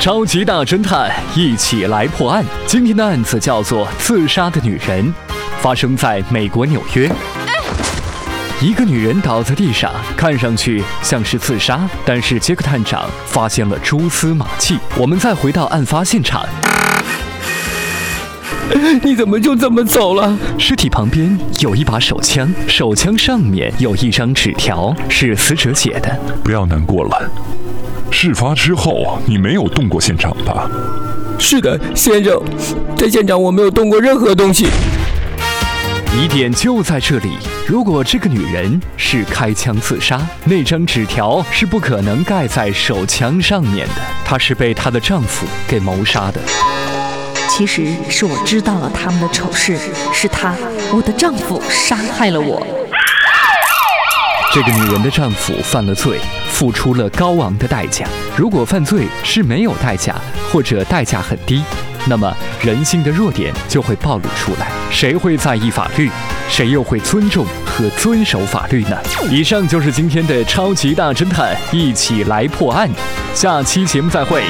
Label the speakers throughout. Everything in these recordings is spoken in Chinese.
Speaker 1: 超级大侦探，一起来破案。今天的案子叫做《自杀的女人》，发生在美国纽约。一个女人倒在地上，看上去像是自杀，但是杰克探长发现了蛛丝马迹。我们再回到案发现场，
Speaker 2: 你怎么就这么走了？
Speaker 1: 尸体旁边有一把手枪，手枪上面有一张纸条，是死者写的。
Speaker 3: 不要难过了。事发之后，你没有动过现场吧？
Speaker 2: 是的，先生，在现场我没有动过任何东西。
Speaker 1: 疑点就在这里。如果这个女人是开枪自杀，那张纸条是不可能盖在手枪上面的。她是被她的丈夫给谋杀的。
Speaker 4: 其实是我知道了他们的丑事，是他，我的丈夫杀害了我。
Speaker 1: 这个女人的丈夫犯了罪，付出了高昂的代价。如果犯罪是没有代价，或者代价很低，那么人性的弱点就会暴露出来。谁会在意法律？谁又会尊重和遵守法律呢？以上就是今天的超级大侦探，一起来破案。下期节目再会。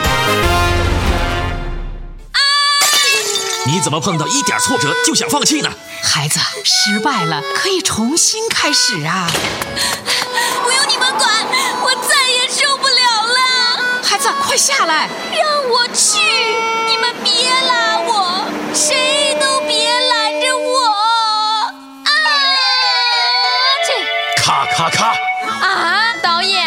Speaker 5: 你怎么碰到一点挫折就想放弃呢？
Speaker 6: 孩子，失败了可以重新开始啊！
Speaker 7: 不用你们管，我再也受不了了。
Speaker 6: 孩子，快下来！
Speaker 7: 让我去！你们别拉我，谁都别拦着我！啊！
Speaker 5: 这咔咔咔！
Speaker 7: 啊！导演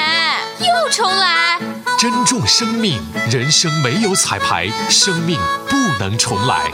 Speaker 7: 又重来！
Speaker 5: 珍重生命，人生没有彩排，生命不能重来。